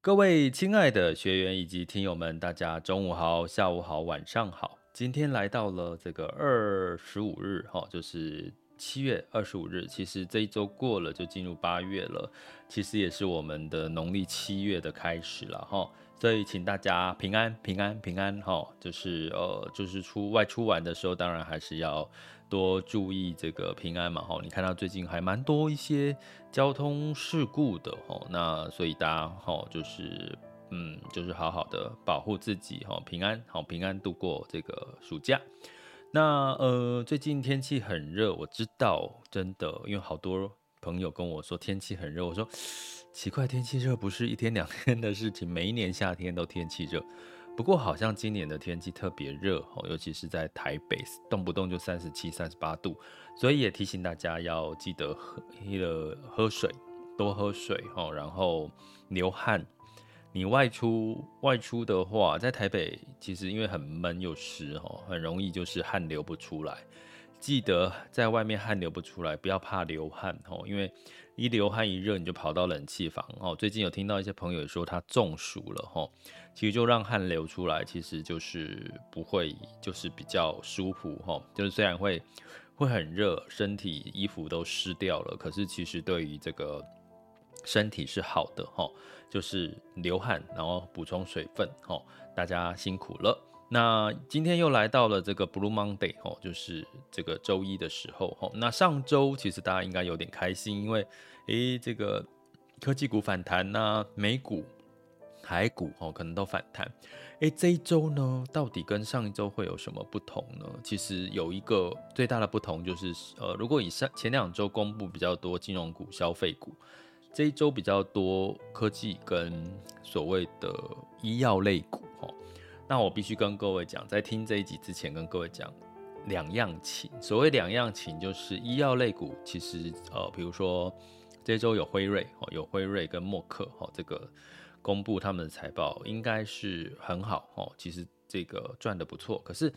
各位亲爱的学员以及听友们，大家中午好、下午好、晚上好。今天来到了这个二十五日，哈，就是七月二十五日。其实这一周过了，就进入八月了。其实也是我们的农历七月的开始了，哈。所以请大家平安、平安、平安，哈。就是呃，就是出外出玩的时候，当然还是要。多注意这个平安嘛，吼，你看到最近还蛮多一些交通事故的，吼，那所以大家，吼，就是，嗯，就是好好的保护自己，吼，平安，好平安度过这个暑假。那呃，最近天气很热，我知道，真的，因为好多朋友跟我说天气很热，我说奇怪，天气热不是一天两天的事情，每一年夏天都天气热。不过好像今年的天气特别热哦，尤其是在台北，动不动就三十七、三十八度，所以也提醒大家要记得喝喝水，多喝水哦，然后流汗。你外出外出的话，在台北其实因为很闷又湿哦，很容易就是汗流不出来。记得在外面汗流不出来，不要怕流汗哦，因为一流汗一热你就跑到冷气房哦。最近有听到一些朋友说他中暑了哦。其实就让汗流出来，其实就是不会，就是比较舒服哈。就是虽然会会很热，身体衣服都湿掉了，可是其实对于这个身体是好的哈。就是流汗，然后补充水分哈。大家辛苦了。那今天又来到了这个 Blue Monday 哦，就是这个周一的时候哈。那上周其实大家应该有点开心，因为诶这个科技股反弹呐，美股。台股哦，可能都反弹。诶，这一周呢，到底跟上一周会有什么不同呢？其实有一个最大的不同就是，呃，如果以上前两周公布比较多金融股、消费股，这一周比较多科技跟所谓的医药类股。哦，那我必须跟各位讲，在听这一集之前，跟各位讲两样情。所谓两样情，就是医药类股，其实呃，比如说这周有辉瑞哦，有辉瑞跟默克哦，这个。公布他们的财报应该是很好哦，其实这个赚得不错。可是，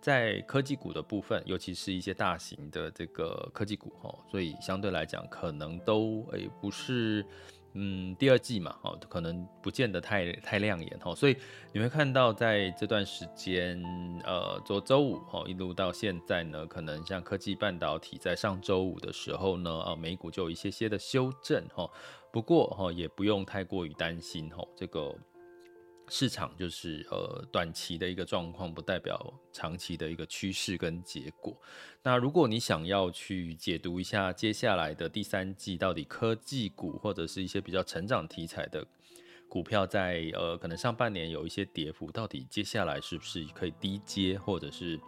在科技股的部分，尤其是一些大型的这个科技股哦，所以相对来讲，可能都诶不是嗯第二季嘛哦，可能不见得太太亮眼哦。所以你会看到在这段时间，呃，昨周五哦一路到现在呢，可能像科技半导体在上周五的时候呢，啊美股就有一些些的修正哦。不过哈，也不用太过于担心哈，这个市场就是呃短期的一个状况，不代表长期的一个趋势跟结果。那如果你想要去解读一下接下来的第三季到底科技股或者是一些比较成长题材的股票在，呃可能上半年有一些跌幅，到底接下来是不是可以低接或者是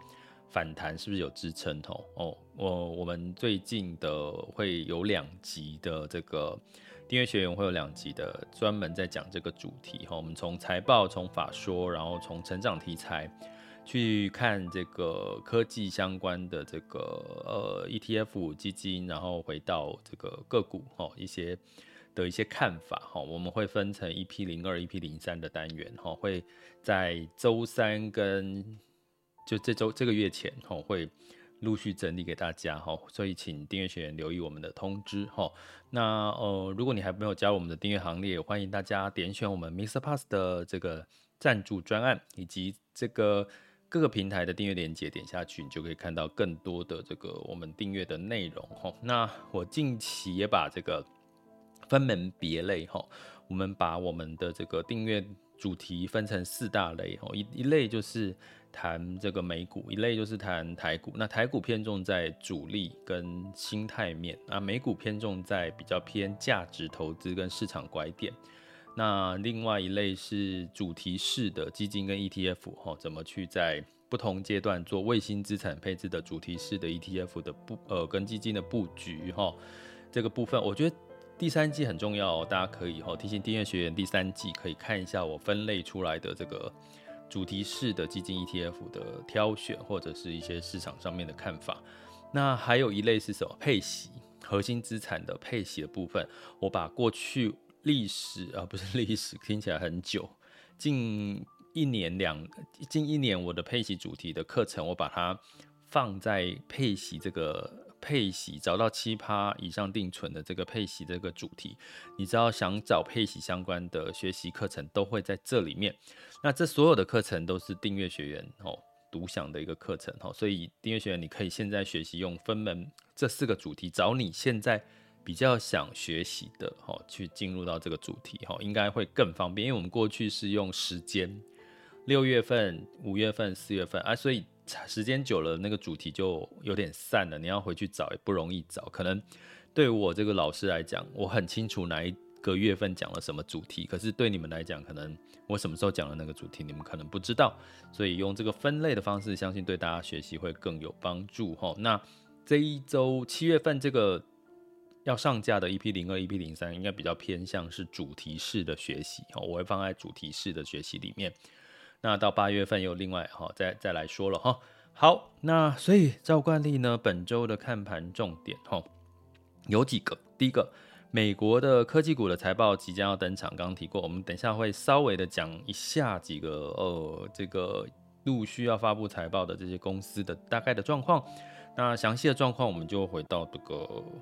反弹，是不是有支撑？哦，我我们最近的会有两集的这个。订阅学员会有两集的，专门在讲这个主题哈。我们从财报、从法说，然后从成长题材去看这个科技相关的这个呃 ETF 基金，然后回到这个个股哈一些的一些看法哈。我们会分成 EP 零二、EP 零三的单元哈，会在周三跟就这周这个月前哈会。陆续整理给大家哈，所以请订阅学员留意我们的通知哈。那呃，如果你还没有加入我们的订阅行列，欢迎大家点选我们 Mr. Pass 的这个赞助专案，以及这个各个平台的订阅链接点下去，你就可以看到更多的这个我们订阅的内容哈。那我近期也把这个分门别类哈，我们把我们的这个订阅主题分成四大类哈，一一类就是谈这个美股，一类就是谈台股。那台股偏重在主力跟心态面，啊，美股偏重在比较偏价值投资跟市场拐点。那另外一类是主题式的基金跟 ETF 哈，怎么去在不同阶段做卫星资产配置的主题式的 ETF 的布呃跟基金的布局哈，这个部分我觉得第三季很重要，大家可以哈提醒订阅学员第三季可以看一下我分类出来的这个主题式的基金 ETF 的挑选或者是一些市场上面的看法。那还有一类是什么配息核心资产的配息的部分，我把过去。历史啊，不是历史，听起来很久。近一年两，近一年我的配息主题的课程，我把它放在配息这个配息，找到七趴以上定存的这个配息这个主题。你知道，想找配息相关的学习课程，都会在这里面。那这所有的课程都是订阅学员哦独享的一个课程哦，所以订阅学员你可以现在学习用分门这四个主题，找你现在。比较想学习的哦，去进入到这个主题哦，应该会更方便，因为我们过去是用时间，六月份、五月份、四月份啊，所以时间久了，那个主题就有点散了，你要回去找也不容易找。可能对我这个老师来讲，我很清楚哪一个月份讲了什么主题，可是对你们来讲，可能我什么时候讲了那个主题，你们可能不知道。所以用这个分类的方式，相信对大家学习会更有帮助哈。那这一周七月份这个。要上架的 EP 零二、EP 零三应该比较偏向是主题式的学习，我会放在主题式的学习里面。那到八月份又另外哈，再再来说了哈。好，那所以照惯例呢，本周的看盘重点哈有几个。第一个，美国的科技股的财报即将要登场，刚刚提过，我们等一下会稍微的讲一下几个呃这个陆续要发布财报的这些公司的大概的状况。那详细的状况，我们就回到这个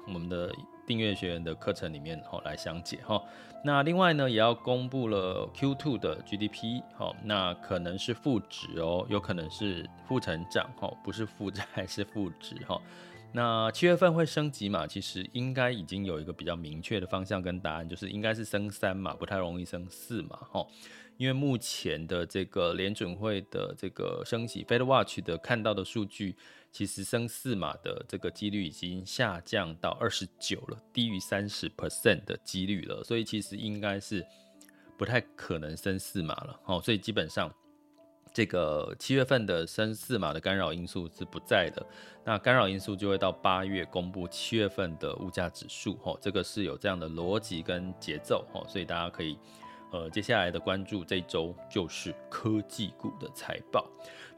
我们的订阅学员的课程里面哈来详解哈。那另外呢，也要公布了 Q2 的 GDP 哈，那可能是负值哦，有可能是负成长哈，不是负债是负值哈。那七月份会升级嘛？其实应该已经有一个比较明确的方向跟答案，就是应该是升三嘛，不太容易升四嘛哈。因为目前的这个联准会的这个升级，Fed Watch 的看到的数据。其实升四码的这个几率已经下降到二十九了，低于三十 percent 的几率了，所以其实应该是不太可能升四码了。哦，所以基本上这个七月份的升四码的干扰因素是不在的，那干扰因素就会到八月公布七月份的物价指数。哦，这个是有这样的逻辑跟节奏。哦，所以大家可以。呃，接下来的关注这周就是科技股的财报。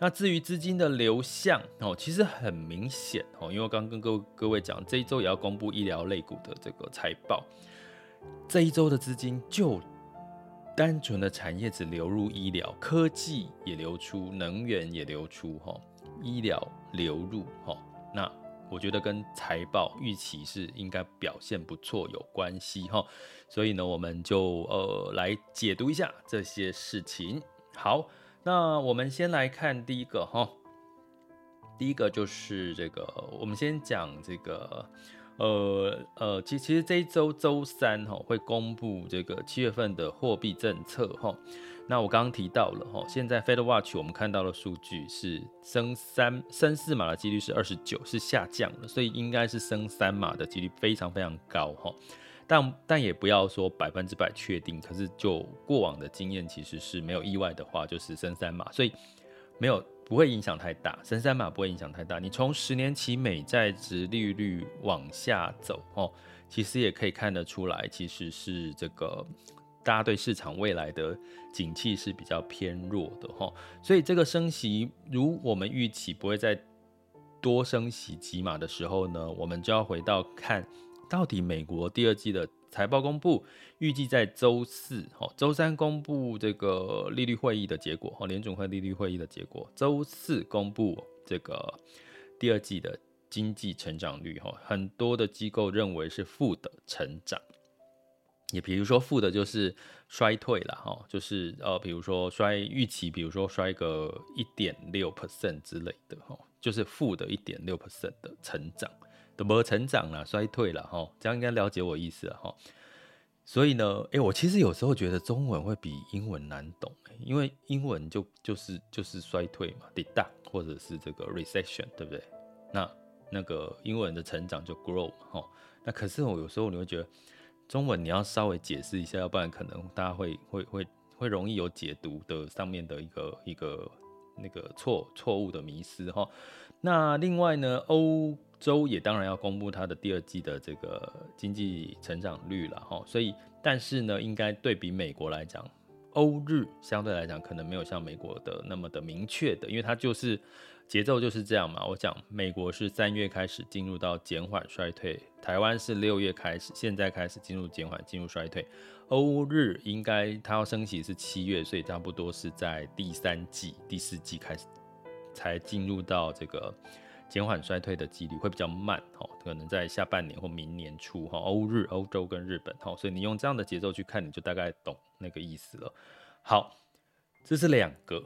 那至于资金的流向哦，其实很明显哦，因为我刚刚跟各各位讲，这一周也要公布医疗类股的这个财报。这一周的资金就单纯的产业只流入医疗，科技也流出，能源也流出哈，医疗流入哈，那。我觉得跟财报预期是应该表现不错有关系哈，所以呢，我们就呃来解读一下这些事情。好，那我们先来看第一个哈，第一个就是这个，我们先讲这个，呃呃，其其实这一周周三哈会公布这个七月份的货币政策哈。那我刚刚提到了哈，现在 Fed Watch 我们看到的数据是升三升四码的几率是二十九，是下降了，所以应该是升三码的几率非常非常高哈。但但也不要说百分之百确定，可是就过往的经验，其实是没有意外的话，就是升三码，所以没有不会影响太大，升三码不会影响太大。你从十年期美债殖利率往下走哦，其实也可以看得出来，其实是这个。大家对市场未来的景气是比较偏弱的哈，所以这个升息如我们预期不会再多升息几码的时候呢，我们就要回到看到底美国第二季的财报公布，预计在周四哈，周三公布这个利率会议的结果哈，联准会利率会议的结果，周四公布这个第二季的经济成长率哈，很多的机构认为是负的成长。也比如说负的就是衰退了哈，就是呃，比如说衰预期，比如说衰个一点六 percent 之类的哈，就是负的一点六 percent 的成长，怎么成长了？衰退了哈，这样应该了解我意思了哈。所以呢，哎，我其实有时候觉得中文会比英文难懂，因为英文就就是就是衰退嘛，deduct 或者是这个 recession，对不对？那那个英文的成长就 grow 嘛，哈。那可是我有时候你会觉得。中文你要稍微解释一下，要不然可能大家会会会会容易有解读的上面的一个一个那个错错误的迷失哈。那另外呢，欧洲也当然要公布它的第二季的这个经济成长率了哈。所以，但是呢，应该对比美国来讲，欧日相对来讲可能没有像美国的那么的明确的，因为它就是。节奏就是这样嘛，我讲美国是三月开始进入到减缓衰退，台湾是六月开始，现在开始进入减缓进入衰退，欧日应该它要升息是七月，所以差不多是在第三季、第四季开始才进入到这个减缓衰退的几率会比较慢哈，可能在下半年或明年初哈，欧日、欧洲跟日本哈，所以你用这样的节奏去看，你就大概懂那个意思了。好，这是两个。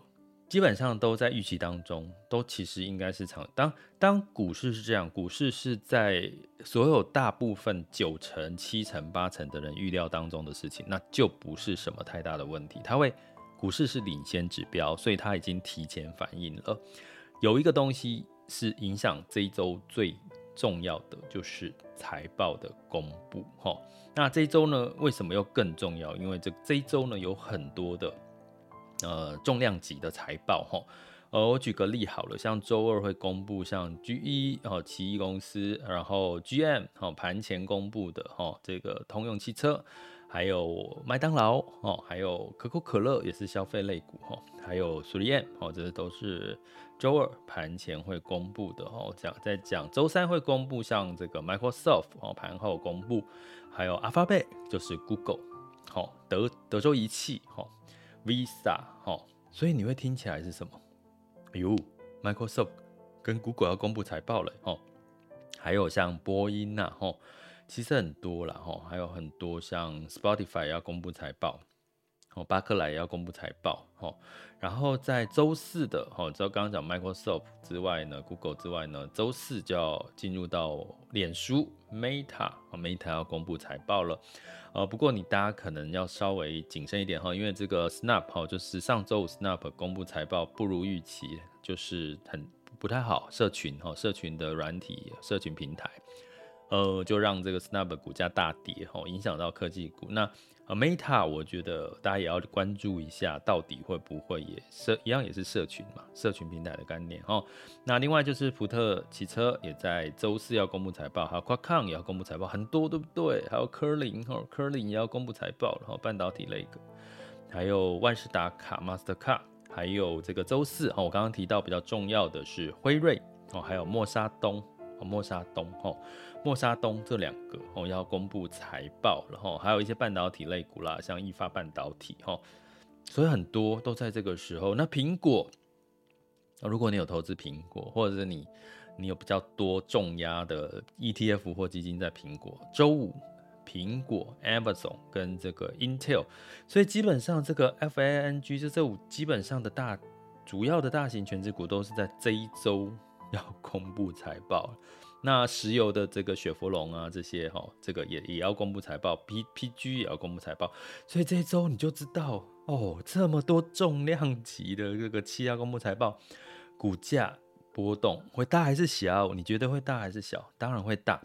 基本上都在预期当中，都其实应该是长。当当股市是这样，股市是在所有大部分九成、七成、八成的人预料当中的事情，那就不是什么太大的问题。它会股市是领先指标，所以它已经提前反应了。有一个东西是影响这一周最重要的，就是财报的公布。哈，那这一周呢，为什么又更重要？因为这这一周呢，有很多的。呃，重量级的财报哈，呃，我举个例好了，像周二会公布像 GE 哦，奇异公司，然后 GM 哦，盘前公布的哈，这个通用汽车，还有麦当劳哦，还有可口可乐也是消费类股哈，还有 3M 哦，这些都是周二盘前会公布的哦。讲在讲周三会公布像这个 Microsoft 哦，盘后公布，还有 Alphabet 就是 Google 好，德德州仪器哈。Visa 哈，所以你会听起来是什么？哎呦，Microsoft 跟 Google 要公布财报了哦，还有像波音呐哈，其实很多了哈，还有很多像 Spotify 要公布财报，哦，巴克莱要公布财报哦，然后在周四的哦，除了刚刚讲 Microsoft 之外呢，Google 之外呢，周四就要进入到脸书 Meta，哦，Meta 要公布财报了。呃，不过你大家可能要稍微谨慎一点哈，因为这个 Snap 哈，就是上周五 Snap 公布财报不如预期，就是很不太好。社群哈，社群的软体，社群平台，呃，就让这个 Snap 股价大跌哈，影响到科技股。那 Meta，我觉得大家也要关注一下，到底会不会也社一样也是社群嘛，社群平台的概念哈。那另外就是福特汽车也在周四要公布财报，还有 Qualcomm 也要公布财报，很多对不对？还有科林哈，科林也要公布财报，然后半导体类的，还有万事达卡 Mastercard，还有这个周四哦，我刚刚提到比较重要的是辉瑞哦，还有默沙东哦，默沙东哈。默沙东这两个哦要公布财报，然后还有一些半导体类股啦，像易发半导体哈，所以很多都在这个时候。那苹果，如果你有投资苹果，或者是你你有比较多重压的 ETF 或基金在苹果，周五苹果、Amazon 跟这个 Intel，所以基本上这个 FANG 就这五基本上的大主要的大型权值股都是在这一周要公布财报。那石油的这个雪佛龙啊，这些哈，这个也也要公布财报，P P G 也要公布财报，所以这一周你就知道哦，这么多重量级的这个企业公布财报，股价波动会大还是小？你觉得会大还是小？当然会大，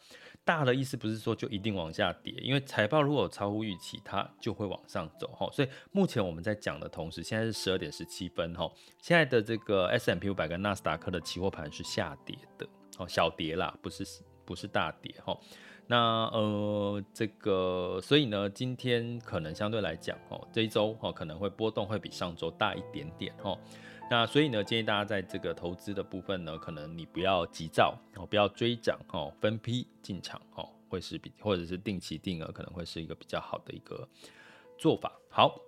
大的意思不是说就一定往下跌，因为财报如果超乎预期，它就会往上走哈。所以目前我们在讲的同时，现在是十二点十七分哈，现在的这个 S M P 五百跟纳斯达克的期货盘是下跌的。小跌啦，不是不是大跌哈。那呃，这个所以呢，今天可能相对来讲哦，这一周哦可能会波动会比上周大一点点哈。那所以呢，建议大家在这个投资的部分呢，可能你不要急躁哦，不要追涨哦，分批进场哦，会是比或者是定期定额可能会是一个比较好的一个做法。好，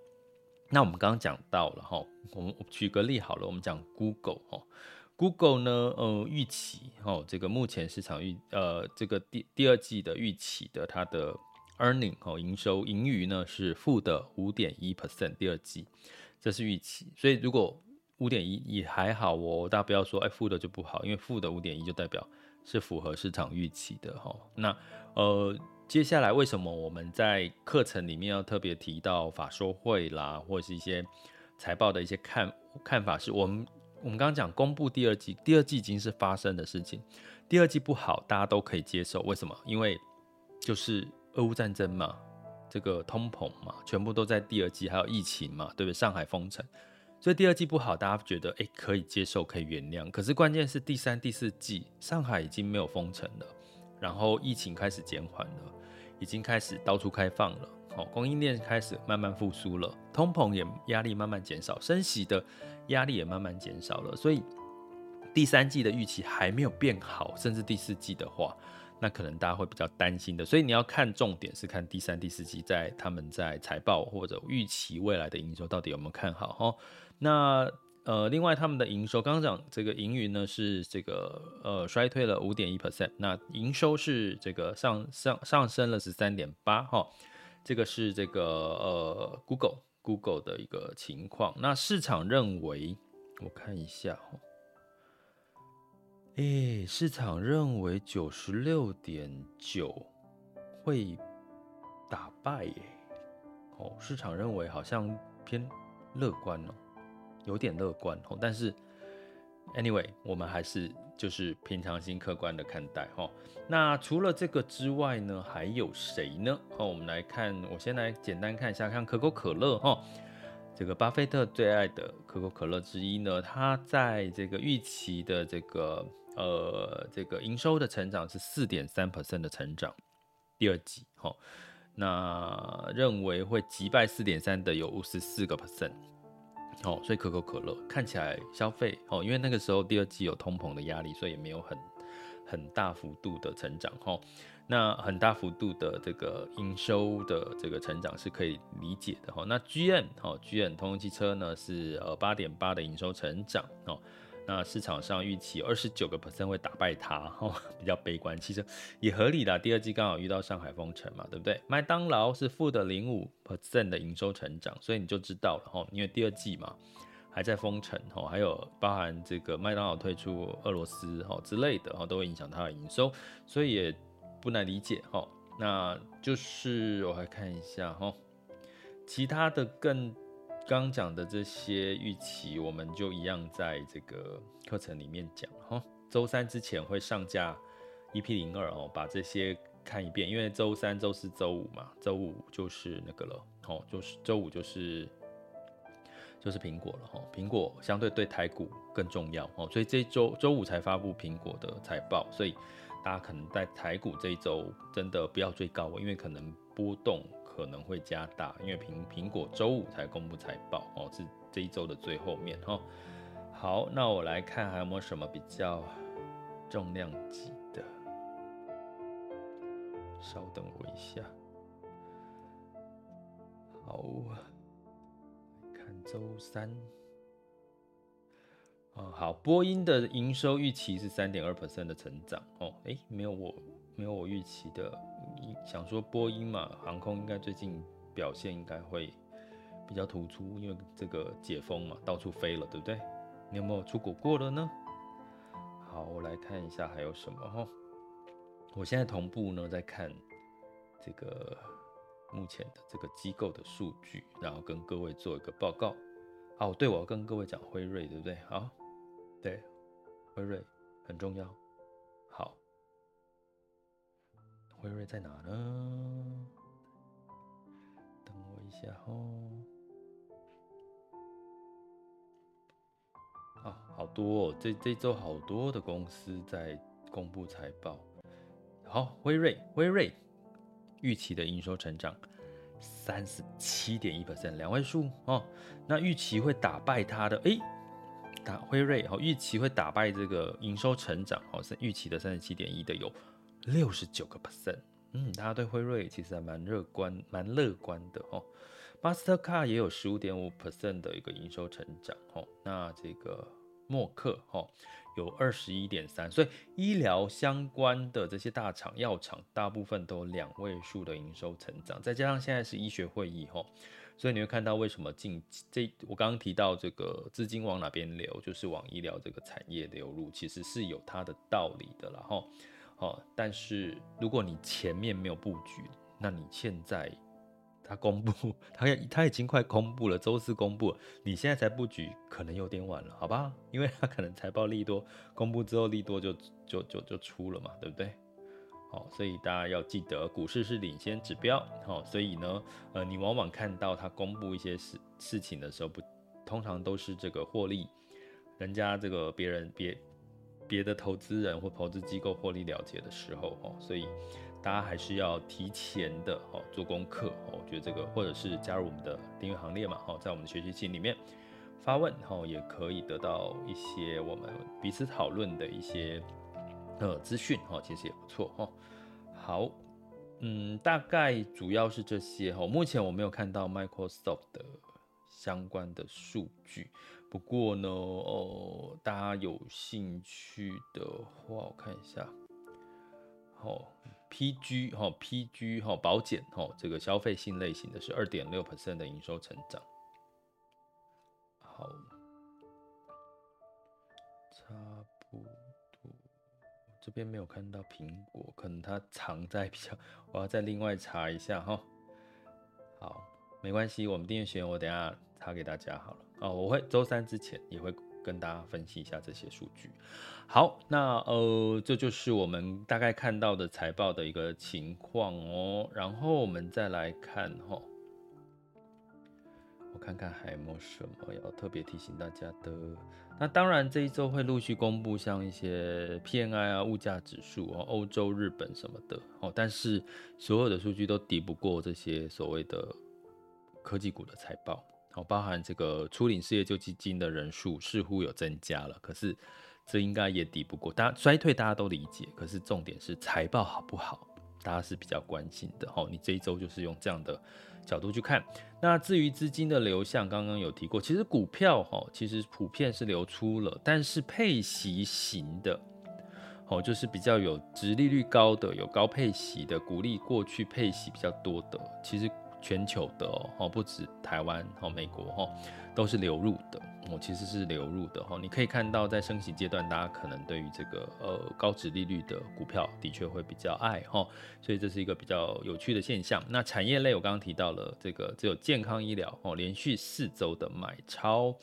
那我们刚刚讲到了哈，我们举个例好了，我们讲 Google 哦。Google 呢，呃，预期哦，这个目前市场预呃，这个第第二季的预期的它的 earning 哦，营收盈余呢是负的五点一 percent，第二季这是预期，所以如果五点一也还好哦，大家不要说哎负的就不好，因为负的五点一就代表是符合市场预期的哈。那呃接下来为什么我们在课程里面要特别提到法说会啦，或者是一些财报的一些看看法，是我们我们刚刚讲公布第二季，第二季已经是发生的事情，第二季不好大家都可以接受，为什么？因为就是俄乌战争嘛，这个通膨嘛，全部都在第二季，还有疫情嘛，对不对？上海封城。所以第二季不好，大家觉得哎、可以接受，可以原谅。可是关键是第三、第四季，上海已经没有封城了，然后疫情开始减缓了，已经开始到处开放了，好，供应链开始慢慢复苏了，通膨也压力慢慢减少，升息的压力也慢慢减少了。所以第三季的预期还没有变好，甚至第四季的话，那可能大家会比较担心的。所以你要看重点是看第三、第四季在他们在财报或者预期未来的营收到底有没有看好哈。那呃，另外他们的营收，刚刚讲这个盈余呢是这个呃衰退了五点一 percent，那营收是这个上上上升了十三点八哈，这个是这个呃 Google Google 的一个情况。那市场认为，我看一下哈，哎、市场认为九十六点九会打败耶，哦，市场认为好像偏乐观哦。有点乐观哦，但是，anyway，我们还是就是平常心、客观的看待哈。那除了这个之外呢，还有谁呢？好，我们来看，我先来简单看一下，看可口可乐哈，这个巴菲特最爱的可口可乐之一呢，它在这个预期的这个呃这个营收的成长是四点三 percent 的成长，第二季哈，那认为会击败四点三的有五十四个 percent。哦，所以可口可乐看起来消费哦，因为那个时候第二季有通膨的压力，所以也没有很很大幅度的成长哈。那很大幅度的这个营收的这个成长是可以理解的哈。那 GM 哦，GM 通用汽车呢是呃八点八的营收成长哦。那市场上预期二十九个 percent 会打败它，哦，比较悲观，其实也合理的。第二季刚好遇到上海封城嘛，对不对？麦当劳是负的零五 percent 的营收成长，所以你就知道了哈，因为第二季嘛还在封城，哈，还有包含这个麦当劳退出俄罗斯，哈之类的，哈都会影响它的营收，所以也不难理解，哈。那就是我来看一下，哈，其他的更。刚讲的这些预期，我们就一样在这个课程里面讲哈。周三之前会上架 EP 零二哦，把这些看一遍。因为周三、周四、周五嘛，周五就是那个了，哦，就是周五就是就是苹果了哈。苹果相对对台股更重要哦，所以这周周五才发布苹果的财报，所以大家可能在台股这一周真的不要追高，因为可能波动。可能会加大，因为苹苹果周五才公布财报哦，是这一周的最后面哈。好，那我来看还有没有什么比较重量级的，稍等我一下。好，看周三。啊，好，波音的营收预期是三点二%的成长哦，诶，没有我。没有我预期的，想说波音嘛，航空应该最近表现应该会比较突出，因为这个解封嘛，到处飞了，对不对？你有没有出国过了呢？好，我来看一下还有什么哈。我现在同步呢在看这个目前的这个机构的数据，然后跟各位做一个报告。哦，对，我要跟各位讲辉瑞，对不对？好，对，辉瑞很重要。辉瑞在哪呢？等我一下哦。啊，好多哦，这这周好多的公司在公布财报。好，辉瑞，辉瑞预期的营收成长三十七点一百分两位数哦。那预期会打败它的，诶，打辉瑞哦，预期会打败这个营收成长哦，是预期的三十七点一的有。六十九个 percent，嗯，大家对辉瑞其实还蛮乐观，蛮乐观的哦。Mastercard 也有十五点五 percent 的一个营收成长哦。那这个默克哈有二十一点三，所以医疗相关的这些大厂药厂大部分都两位数的营收成长，再加上现在是医学会议哈，所以你会看到为什么近这我刚刚提到这个资金往哪边流，就是往医疗这个产业流入，其实是有它的道理的啦哈。哦，哦但是如果你前面没有布局，那你现在他公布，他他已经快公布了，周四公布，你现在才布局，可能有点晚了，好吧？因为他可能财报利多公布之后，利多就就就就出了嘛，对不对？好，所以大家要记得，股市是领先指标。好，所以呢，呃，你往往看到他公布一些事事情的时候，不，通常都是这个获利，人家这个别人别。别的投资人或投资机构获利了结的时候，哦，所以大家还是要提前的哦做功课哦。我觉得这个或者是加入我们的订阅行列嘛，哦，在我们的学习群里面发问，哦，也可以得到一些我们彼此讨论的一些呃资讯，哦，其实也不错，哦。好，嗯，大概主要是这些，哦，目前我没有看到 Microsoft 的相关的数据。不过呢，哦，大家有兴趣的话，我看一下，哦，PG 哈，PG 哈，保险哈，这个消费性类型的是二点六 percent 的营收成长。好，差不多，这边没有看到苹果，可能它藏在比较，我要再另外查一下哈。没关系，我们订阅学员，我等下查给大家好了。哦，我会周三之前也会跟大家分析一下这些数据。好，那呃，这就是我们大概看到的财报的一个情况哦。然后我们再来看哈，我看看还有没有什么要特别提醒大家的。那当然这一周会陆续公布像一些 P N I 啊、物价指数哦、欧洲、日本什么的哦。但是所有的数据都抵不过这些所谓的科技股的财报。哦，包含这个初领失业救济金的人数似乎有增加了，可是这应该也抵不过。大家衰退大家都理解，可是重点是财报好不好，大家是比较关心的。哦，你这一周就是用这样的角度去看。那至于资金的流向，刚刚有提过，其实股票哈，其实普遍是流出了，但是配息型的，哦，就是比较有殖利率高的、有高配息的，鼓励过去配息比较多的，其实。全球的哦，不止台湾哦，美国哈，都是流入的哦，其实是流入的哈。你可以看到，在升息阶段，大家可能对于这个呃高值利率的股票的确会比较爱哈，所以这是一个比较有趣的现象。那产业类我刚刚提到了这个只有健康医疗哦，连续四周的买超。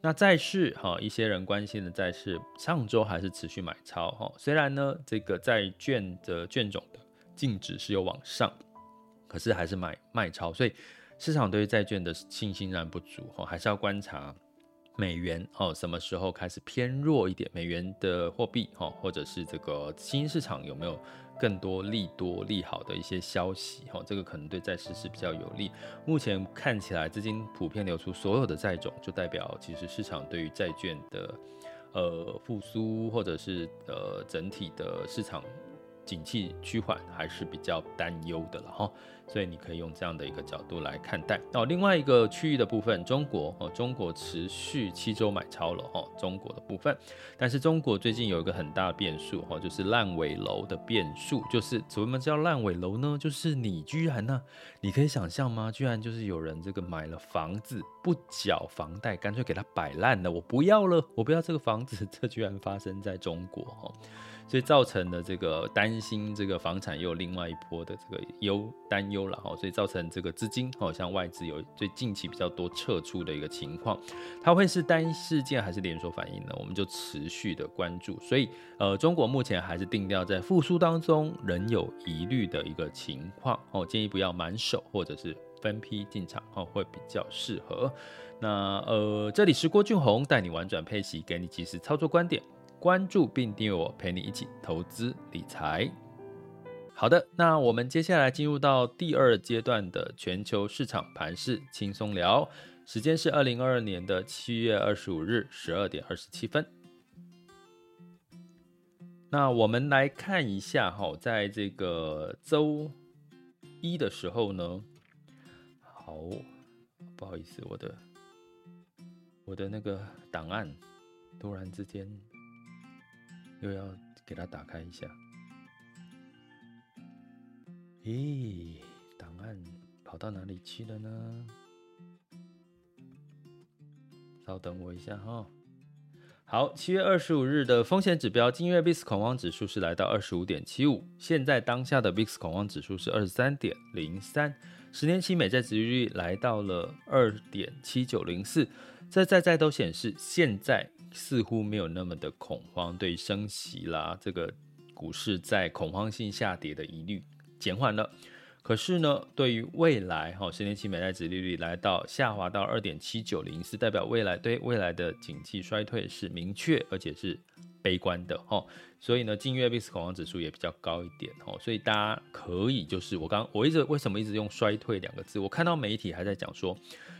那债市哈，一些人关心的债市，上周还是持续买超哈。虽然呢，这个债券的券种的净值是有往上。可是还是买卖超，所以市场对于债券的信心仍然不足哈，还是要观察美元哦什么时候开始偏弱一点，美元的货币哈，或者是这个新市场有没有更多利多利好的一些消息哈，这个可能对债市是比较有利。目前看起来资金普遍流出所有的债种，就代表其实市场对于债券的呃复苏或者是呃整体的市场。景气趋缓还是比较担忧的了哈，所以你可以用这样的一个角度来看待哦。另外一个区域的部分，中国哦，中国持续七周买超了哈，中国的部分。但是中国最近有一个很大的变数哈，就是烂尾楼的变数。就是什么叫烂尾楼呢？就是你居然呢，你可以想象吗？居然就是有人这个买了房子不缴房贷，干脆给他摆烂了，我不要了，我不要这个房子。这居然发生在中国哈。所以造成的这个担心，这个房产又有另外一波的这个忧担忧了哈，所以造成这个资金好像外资有最近期比较多撤出的一个情况，它会是单事件还是连锁反应呢？我们就持续的关注。所以呃，中国目前还是定调在复苏当中仍有疑虑的一个情况哦，建议不要满手或者是分批进场哦，会比较适合。那呃，这里是郭俊宏带你玩转配息，给你及时操作观点。关注并订阅我，陪你一起投资理财。好的，那我们接下来进入到第二阶段的全球市场盘势轻松聊。时间是二零二二年的七月二十五日十二点二十七分。那我们来看一下哈，在这个周一的时候呢，好，不好意思，我的我的那个档案。突然之间又要给它打开一下。咦，档案跑到哪里去了呢？稍等我一下哈。好，七月二十五日的风险指标，今日 VIX 恐慌指数是来到二十五点七五，现在当下的 VIX 恐慌指数是二十三点零三，十年期美债殖利率来到了二点七九零四，这在在都显示现在似乎没有那么的恐慌，对升息啦，这个股市在恐慌性下跌的疑虑减缓了。可是呢，对于未来，哈，十年期美债殖利率来到下滑到二点七九零四，代表未来对未来的景气衰退是明确而且是悲观的，哈。所以呢，近月 VIX 恐慌指数也比较高一点，哈。所以大家可以就是我刚我一直为什么一直用衰退两个字？我看到媒体还在讲说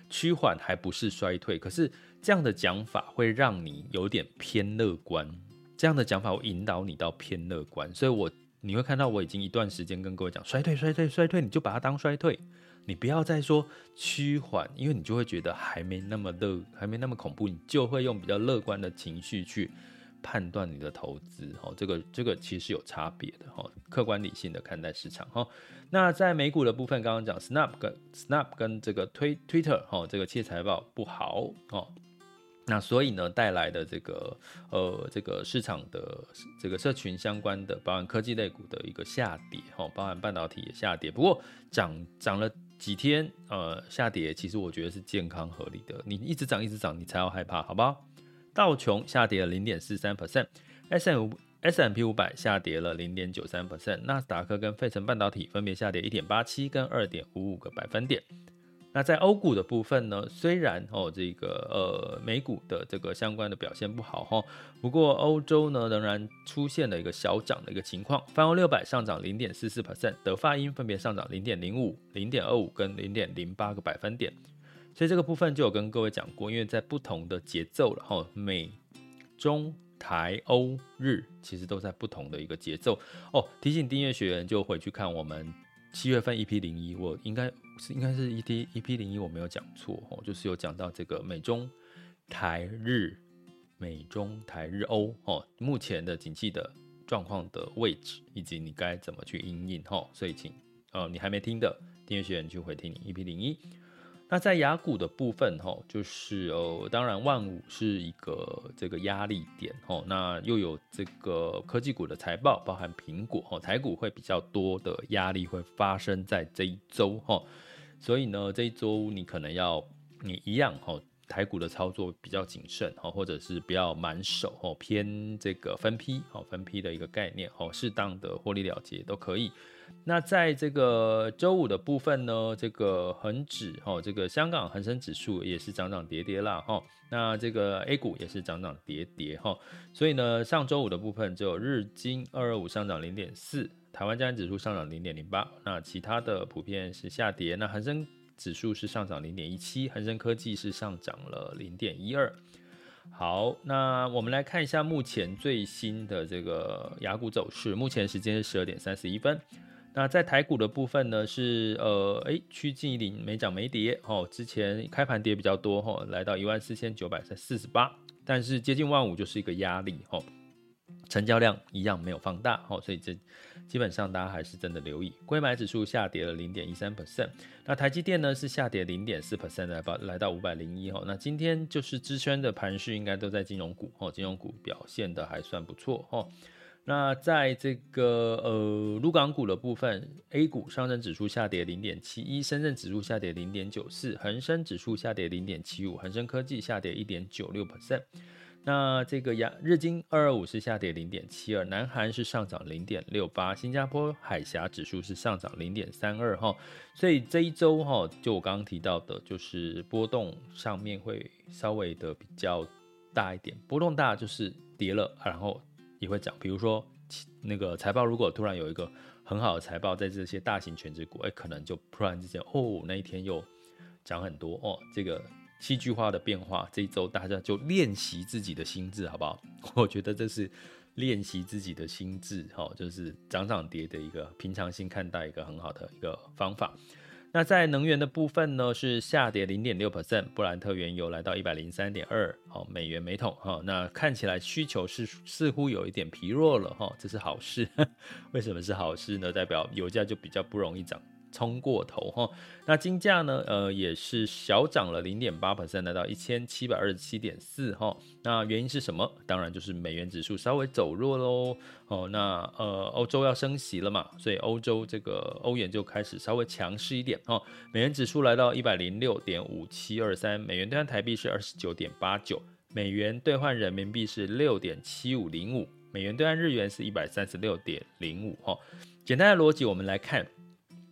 趋缓还不是衰退，可是这样的讲法会让你有点偏乐观，这样的讲法会引导你到偏乐观，所以我。你会看到我已经一段时间跟各位讲衰退、衰退、衰退，你就把它当衰退，你不要再说趋缓，因为你就会觉得还没那么乐，还没那么恐怖，你就会用比较乐观的情绪去判断你的投资。哦，这个这个其实有差别的哈，客观理性的看待市场哈。那在美股的部分，刚刚讲 Snap 跟 Snap 跟这个推 Twitter 哈，这个企业财报不好哦。那所以呢，带来的这个呃，这个市场的这个社群相关的，包含科技类股的一个下跌，哈，包含半导体也下跌。不过涨涨了几天，呃，下跌其实我觉得是健康合理的。你一直涨一直涨，你才要害怕，好不好？道琼下跌了零点四三 percent，S M S M P 五百下跌了零点九三 percent，纳斯达克跟费城半导体分别下跌一点八七跟二点五五个百分点。那在欧股的部分呢，虽然哦这个呃美股的这个相关的表现不好哈，不过欧洲呢仍然出现了一个小涨的一个情况，泛欧六百上涨零点四四 percent，德法英分别上涨零点零五、零点二五跟零点零八个百分点，所以这个部分就有跟各位讲过，因为在不同的节奏了哈，美中台欧日其实都在不同的一个节奏哦，提醒订阅学员就回去看我们。七月份 EP 零一，我应该是应该是 EP EP 零一，我没有讲错哦，就是有讲到这个美中台日美中台日欧哦，目前的景气的状况的位置，以及你该怎么去因应哈，所以请呃你还没听的订阅学员就回听你 EP 零一。那在雅股的部分，吼，就是呃，当然万五是一个这个压力点，吼，那又有这个科技股的财报，包含苹果，吼，财股会比较多的压力会发生在这一周，吼，所以呢，这一周你可能要你一样，吼，台股的操作比较谨慎，吼，或者是不要满手，吼，偏这个分批，吼，分批的一个概念，吼，适当的获利了结都可以。那在这个周五的部分呢，这个恒指哈，这个香港恒生指数也是涨涨跌跌啦哈。那这个 A 股也是涨涨跌跌哈。所以呢，上周五的部分只有日经二二五上涨零点四，台湾加权指数上涨零点零八。那其他的普遍是下跌。那恒生指数是上涨零点一七，恒生科技是上涨了零点一二。好，那我们来看一下目前最新的这个雅股走势。目前时间是十二点三十一分。那在台股的部分呢，是呃，哎，趋近于零，没涨没跌，哦，之前开盘跌比较多，哈，来到一万四千九百四十八，但是接近万五就是一个压力，哦，成交量一样没有放大，哦，所以这基本上大家还是真的留意，柜买指数下跌了零点一三 percent，那台积电呢是下跌零点四 percent 来到来到五百零一，哈，那今天就是支撑的盘势应该都在金融股，哦，金融股表现的还算不错，哦。那在这个呃，陆港股的部分，A 股上证指数下跌零点七一，深圳指数下跌零点九四，恒生指数下跌零点七五，恒生科技下跌一点九六 percent。那这个亚日经二二五是下跌零点七二，南韩是上涨零点六八，新加坡海峡指数是上涨零点三二哈。所以这一周哈，就我刚刚提到的，就是波动上面会稍微的比较大一点，波动大就是跌了，然后。也会涨，比如说那个财报，如果突然有一个很好的财报，在这些大型全职股，哎，可能就突然之间，哦，那一天又涨很多哦。这个戏剧化的变化，这一周大家就练习自己的心智，好不好？我觉得这是练习自己的心智，哈，就是涨涨跌的一个平常心看待一个很好的一个方法。那在能源的部分呢，是下跌零点六 percent，布兰特原油来到一百零三点二好美元每桶哈。那看起来需求是似乎有一点疲弱了哈，这是好事。为什么是好事呢？代表油价就比较不容易涨。冲过头哈，那金价呢？呃，也是小涨了零点八 percent，来到一千七百二十七点四哈。那原因是什么？当然就是美元指数稍微走弱喽。哦，那呃，欧洲要升息了嘛，所以欧洲这个欧元就开始稍微强势一点哈。美元指数来到一百零六点五七二三，美元兑换台币是二十九点八九，美元兑换人民币是六点七五零五，美元兑换日元是一百三十六点零五哈。简单的逻辑，我们来看。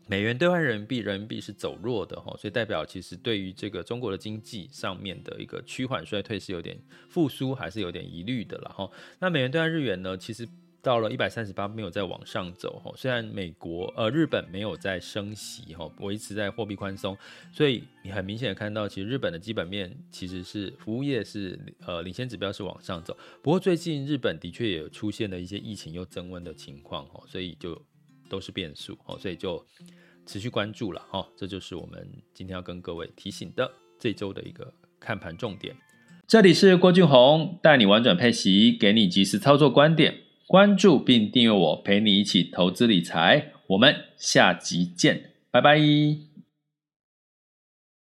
美元兑换人民币，人民币是走弱的哈，所以代表其实对于这个中国的经济上面的一个趋缓衰退是有点复苏，还是有点疑虑的了哈。那美元兑换日元呢，其实到了一百三十八没有再往上走哈，虽然美国呃日本没有在升息哈，维持在货币宽松，所以你很明显的看到，其实日本的基本面其实是服务业是呃领先指标是往上走，不过最近日本的确也出现了一些疫情又增温的情况哈，所以就。都是变数哦，所以就持续关注了哈。这就是我们今天要跟各位提醒的这周的一个看盘重点。这里是郭俊宏，带你玩转配息，给你及时操作观点。关注并订阅我，陪你一起投资理财。我们下集见，拜拜。